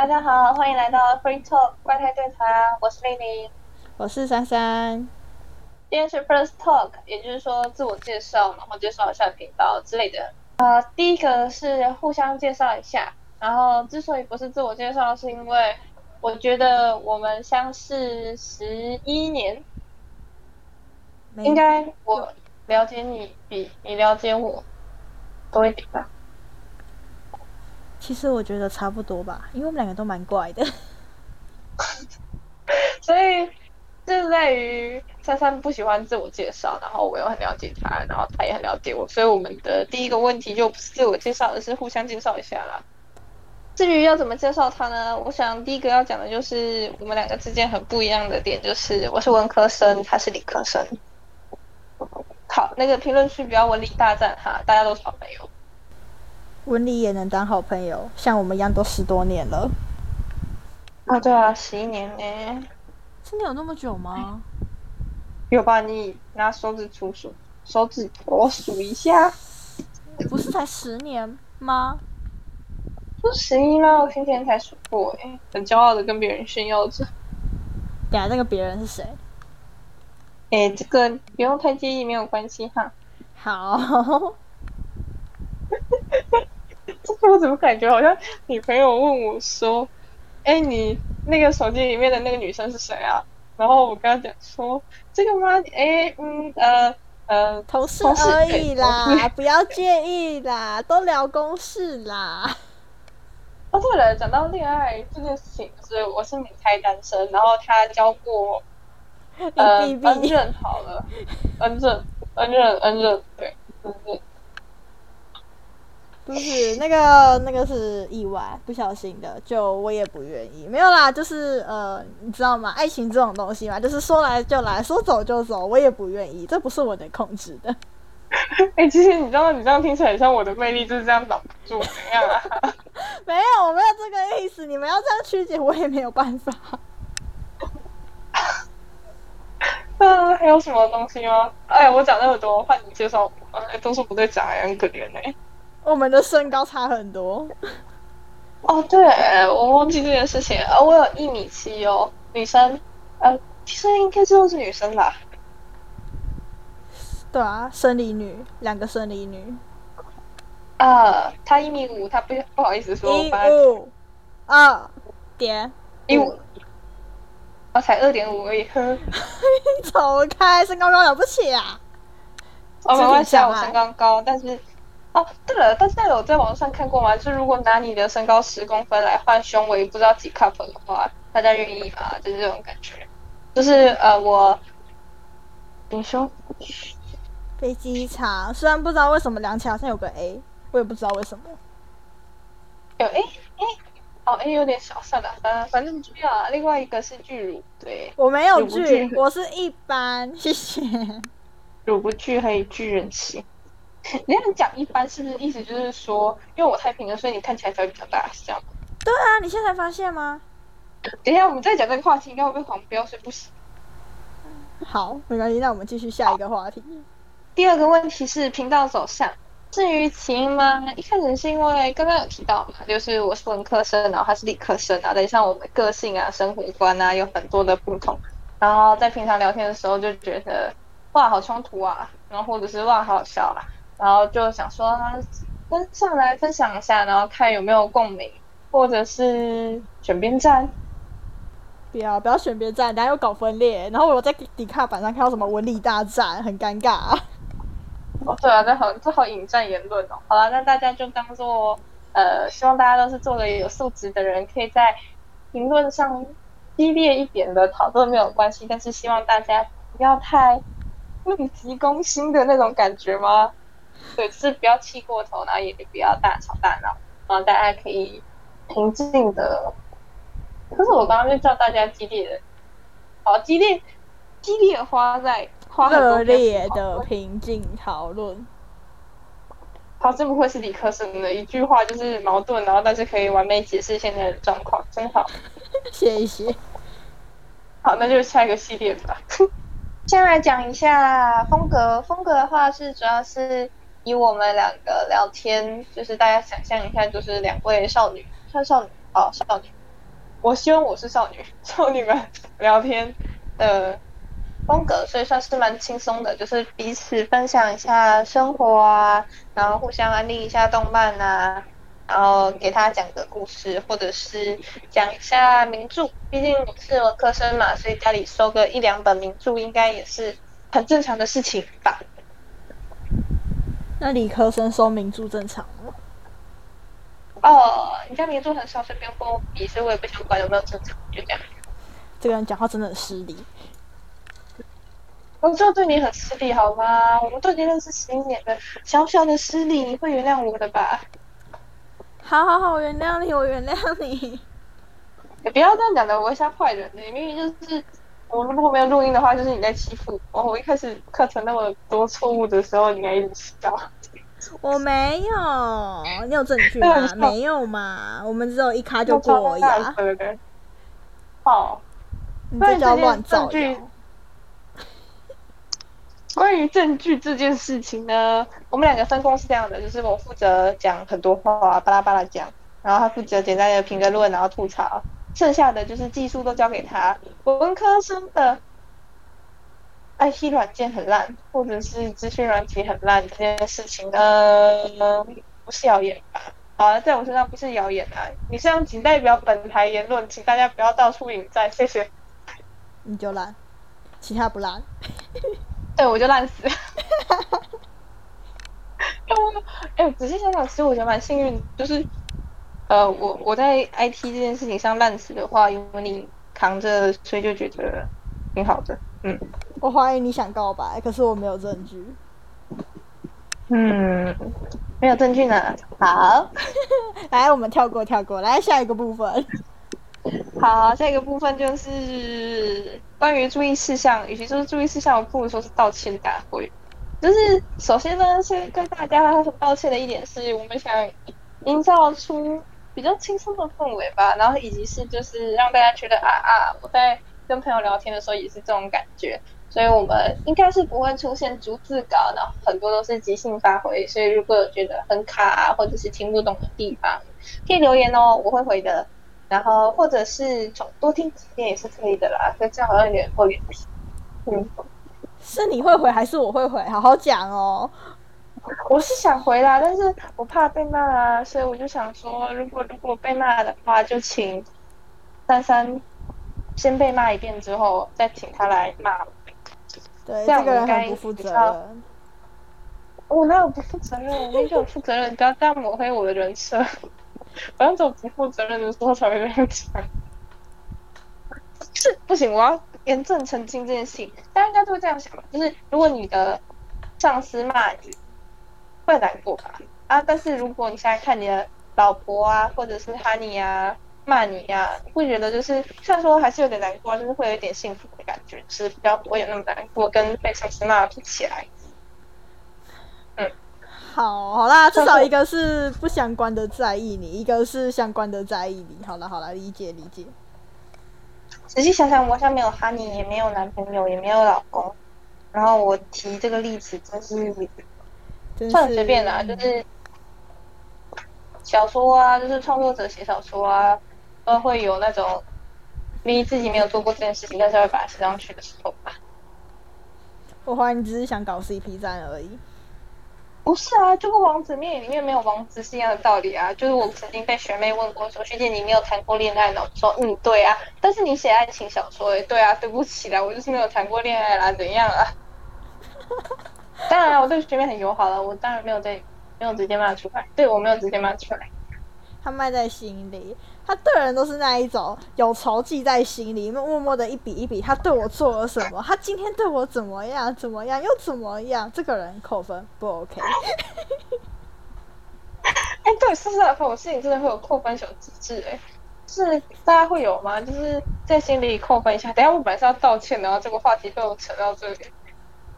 大家好，欢迎来到 Free Talk 怪胎对谈，我是丽丽，我是珊珊。今天是 First Talk，也就是说自我介绍，然后介绍一下频道之类的。呃，第一个是互相介绍一下，然后之所以不是自我介绍，是因为我觉得我们相识十一年，应该我了解你比你了解我多一点吧。其实我觉得差不多吧，因为我们两个都蛮怪的，所以就在于珊珊不喜欢自我介绍，然后我又很了解他，然后他也很了解我，所以我们的第一个问题就不是自我介绍，而是互相介绍一下啦。至于要怎么介绍他呢？我想第一个要讲的就是我们两个之间很不一样的点，就是我是文科生，他是理科生。好，那个评论区不要文理大战哈，大家都是好朋友。文理也能当好朋友，像我们一样都十多年了。啊，对啊，十一年呢？真的有那么久吗？有吧？你拿手指出数，手指头数一下。不是才十年吗？不是十一吗？我今天才数过哎，很骄傲的跟别人炫耀着。呀，那个别人是谁？哎，这个不用太介意，没有关系哈。好。我怎么感觉好像女朋友问我说：“哎，你那个手机里面的那个女生是谁啊？”然后我跟她讲说：“这个吗？哎，嗯，呃，呃，同事而已啦，不要介意啦，都聊公事啦。”哦，对了，讲到恋爱这件事情，是我是免胎单身，然后他交过 呃恩任好了，恩任，恩任，恩任，对，恩任。就是那个那个是意外，不小心的，就我也不愿意。没有啦，就是呃，你知道吗？爱情这种东西嘛，就是说来就来，说走就走，我也不愿意，这不是我能控制的。哎，其实你知道，你这样听起来像我的魅力就是这样挡不住，怎样啊？没有，我没有这个意思。你们要这样曲解，我也没有办法。嗯，还有什么东西吗？哎，我讲那么多，换你介绍，哎，都是不对讲，很可怜哎。我们的身高差很多。哦，对，我忘记这件事情。呃，我有一米七哦，女生，呃，其实应该都是女生吧？对啊，生理女，两个生理女。啊，她一米五，她不不好意思说。一五二点一五，我才二点五而已。走 开，身高高了不起啊！哦没关系，我身高高，但是。哦，对了，大家有在网上看过吗？就是如果拿你的身高十公分来换胸围不知道几 cup 的话，大家愿意吗？就是这种感觉，就是呃，我，你说，飞机场，虽然不知道为什么量起来好像有个 A，我也不知道为什么。有 A A，哦 A 有点小，算了，反反正不重要啊。另外一个是巨乳，对，我没有巨，我是一般，谢谢。乳不巨还有巨人气。你这样讲一般是不是意思就是说，因为我太平了，所以你看起来才会比较大，是这样吗？对啊，你现在发现吗？等一下，我们再讲这个话题应该会被黄标，所以不行。好，没关系，那我们继续下一个话题。第二个问题是频道走向。至于起因吗？一开始是因为刚刚有提到嘛，就是我是文科生，然后他是理科生啊，等于像我们个性啊、生活观啊有很多的不同，然后在平常聊天的时候就觉得哇好冲突啊，然后或者是哇好好笑啊。然后就想说跟上来分享一下，然后看有没有共鸣，或者是选边站。不要不要选边站，等下又搞分裂。然后我在底卡板上看到什么文理大战，很尴尬。哦，对啊，这好这好引战言论哦。好了，那大家就当做呃，希望大家都是做个有素质的人，可以在评论上激烈一点的讨论没有关系，但是希望大家不要太怒急攻心的那种感觉吗？对，是不要气过头，然后也不要大吵大闹，然后大家可以平静的。可是我刚刚就叫大家激烈的，好激烈，激烈花在花热烈的平静讨论。好，这不愧是理科生的一句话就是矛盾，然后但是可以完美解释现在的状况，真好。谢谢。好，那就下一个系列吧。先来讲一下风格，风格的话是主要是。以我们两个聊天，就是大家想象一下，就是两位少女，算少女哦，少女，我希望我是少女，少女们聊天的风格，所以算是蛮轻松的，就是彼此分享一下生活啊，然后互相安利一下动漫啊，然后给他讲个故事，或者是讲一下名著。毕竟是文科生嘛，所以家里收个一两本名著，应该也是很正常的事情吧。那理科生收名著正常吗？哦，你家名著很少，随便跟我比，所以我也不想管有没有正常，就这样。这个人讲话真的很失礼。我就对你很失礼好吗？我们都已经认识十一年了，小小的失礼你会原谅我的吧？好好好，我原谅你，我原谅你。你不要这样讲的，我会吓坏人的。明明就是我如果没有录音的话，就是你在欺负我。我一开始课程那么多错误的时候，你还一直笑。我没有，你有证据吗？没有嘛，我们只有一卡就过呀。对对。好，你这叫乱造谣。关于证据这件事情呢，我们两个分工是这样的，就是我负责讲很多话，巴拉巴拉讲，然后他负责简单的评个论，然后吐槽，剩下的就是技术都交给他。文科生的 IT 软件很烂，或者是资讯软体很烂这件事情呃，不是谣言吧？好了，在我身上不是谣言啊，以上仅代表本台言论，请大家不要到处引战，谢谢。你就烂，其他不烂。对，我就烂死。哎，仔细想想，其实我觉得蛮幸运，就是呃，我我在 IT 这件事情上烂死的话，有你扛着，所以就觉得挺好的。嗯，我怀疑你想告白，可是我没有证据。嗯，没有证据呢。好，来，我们跳过，跳过来下一个部分。好，下一个部分就是关于注意事项，与其说是注意事项，我不如说是道歉大会。就是首先呢，先跟大家道歉的一点是，我们想营造出比较轻松的氛围吧，然后以及是就是让大家觉得啊啊，我在跟朋友聊天的时候也是这种感觉，所以我们应该是不会出现逐字稿，然后很多都是即兴发挥。所以如果有觉得很卡啊或者是听不懂的地方，可以留言哦，我会回的。然后或者是从多听几遍也是可以的啦，所以这样好像有点过脸皮。嗯，是你会回还是我会回？好好讲哦。我是想回来，但是我怕被骂啊，所以我就想说，如果如果被骂的话，就请珊珊先被骂一遍之后，再请他来骂我。对，这个人很不负责任。我哪有不负责任？我明明有负责任，不要这样抹黑我的人设。反正种不负责任的时候才会这样讲，是不行，我要严正澄清这件事情。大家应该都会这样想吧？就是如果你的上司骂你，会难过吧？啊，但是如果你现在看你的老婆啊，或者是哈尼啊骂你呀，会觉得就是虽然说还是有点难过，就是会有一点幸福的感觉，是比较不会有那么难过，跟被上司骂比起来。好，好啦，至少一个是不相关的在意你，一个是相关的在意你。好了，好了，理解理解。仔细想想，我好像没有哈尼，也没有男朋友，也没有老公。然后我提这个例子，真是算随便啦，就是小说啊，就是创作者写小说啊，都会有那种明明自己没有做过这件事情，但是会把它写上去的时候吧。我怀疑你只是想搞 CP 站而已。不是啊，就跟王子面里面没有王子是一样的道理啊。就是我曾经被学妹问过说：“学姐，你没有谈过恋爱呢？”我说：“嗯，对啊。”但是你写爱情小说，哎，对啊，对不起啦，我就是没有谈过恋爱啦，怎样啊？当然，我对学妹很友好了，我当然没有在，没有直接骂出来。对我没有直接骂出来。他卖在心里，他对人都是那一种有仇记在心里，默默的一笔一笔，他对我做了什么？他今天对我怎么样？怎么样？又怎么样？这个人扣分不 OK？哎，对，说实在话，我心里真的会有扣分小机制，哎，是大家会有吗？就是在心里扣分一下。等下我本来是要道歉的，然后这个话题被我扯到这里，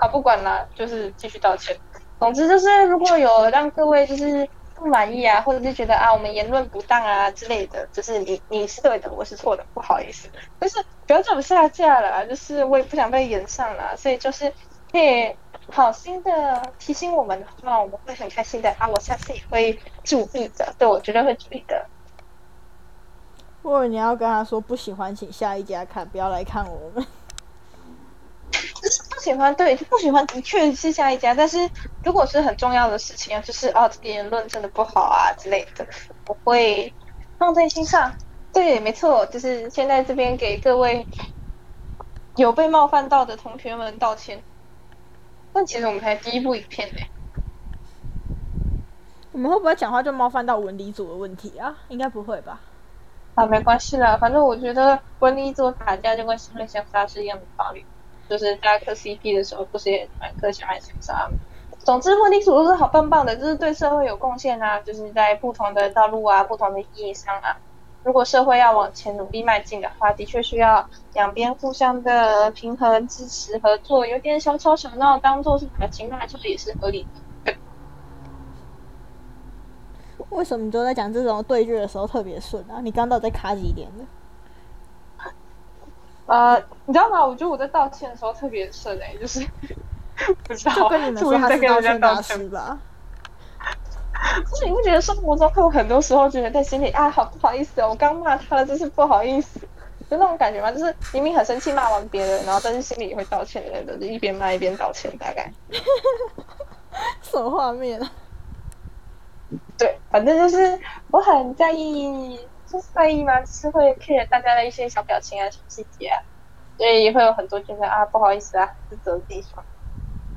好，不管了，就是继续道歉。总之就是，如果有让各位就是。不满意啊，或者是觉得啊我们言论不当啊之类的，就是你你是对的，我是错的，不好意思，就是不要这么下架了，就是我也不想被延上了，所以就是可以好心的提醒我们的话，我们会很开心的啊，我下次也会注意的，对我绝对会注意的。或者你要跟他说不喜欢，请下一家看，不要来看我们。不喜欢，对，不喜欢的确是下一家。但是如果是很重要的事情啊，就是哦，这个言论真的不好啊之类的，我会放在心上。对，没错，就是现在这边给各位有被冒犯到的同学们道歉。但其实我们才第一部影片呢。我们会不会讲话就冒犯到文理组的问题啊？应该不会吧？啊，没关系啦，反正我觉得文理组打架就跟相爱相杀是一样的道理。就是大家磕 CP 的时候，不是也蛮磕小爱相杀？总之，文理组都是好棒棒的，就是对社会有贡献啊，就是在不同的道路啊、不同的意义上啊。如果社会要往前努力迈进的话，的确需要两边互相的平衡、支持、合作。有点小吵小闹，当做是感情骂俏也是合理的。为什么你都在讲这种对决的时候特别顺啊？你刚到底在卡几点的？呃，你知道吗？我觉得我在道歉的时候特别顺诶，就是 不知道，就跟你们 说他是道歉大师吧。就是你会觉得生活中会有很多时候觉得在心里啊，好不好意思哦，我刚骂他了，真是不好意思，就那种感觉吗？就是明明很生气骂完别人，然后但是心里也会道歉的，就一边骂一边道歉，大概。什么画面？对，反正就是我很在意，就是在意嘛，是会 care 大家的一些小表情啊、小细节啊，所以也会有很多觉得啊，不好意思啊，自责的地方。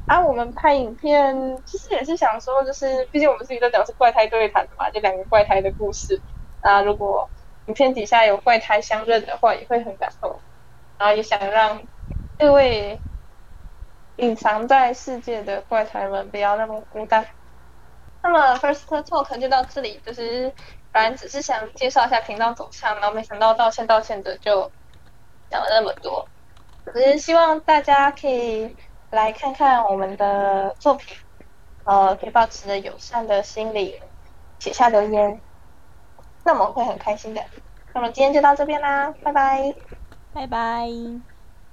啊，我们拍影片其实也是想说，就是毕竟我们自己都讲是怪胎对谈的嘛，就两个怪胎的故事。啊，如果影片底下有怪胎相认的话，也会很感动。然后也想让各位隐藏在世界的怪胎们不要那么孤单。那么 first talk 就到这里，就是本来只是想介绍一下频道走向，然后没想到道歉道歉的就讲了那么多。只是希望大家可以。来看看我们的作品，呃，可以保持着友善的心理写下留言，那我们会很开心的。那么今天就到这边啦，拜拜，拜拜。